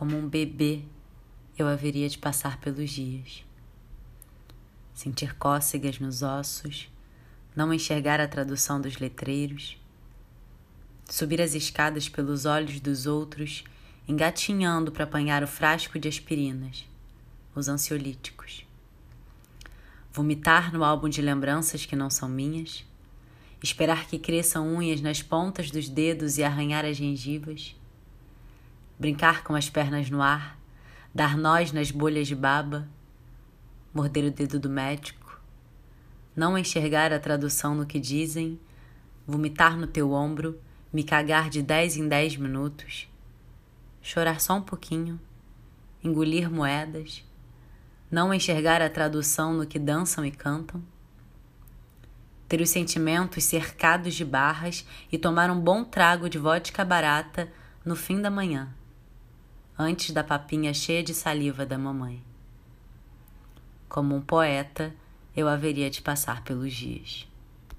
Como um bebê, eu haveria de passar pelos dias. Sentir cócegas nos ossos, não enxergar a tradução dos letreiros, subir as escadas pelos olhos dos outros, engatinhando para apanhar o frasco de aspirinas, os ansiolíticos. Vomitar no álbum de lembranças que não são minhas, esperar que cresçam unhas nas pontas dos dedos e arranhar as gengivas, brincar com as pernas no ar, dar nós nas bolhas de baba, morder o dedo do médico, não enxergar a tradução no que dizem, vomitar no teu ombro, me cagar de dez em dez minutos, chorar só um pouquinho, engolir moedas, não enxergar a tradução no que dançam e cantam, ter os sentimentos cercados de barras e tomar um bom trago de vodka barata no fim da manhã, antes da papinha cheia de saliva da mamãe. Como um poeta, eu haveria de passar pelos dias.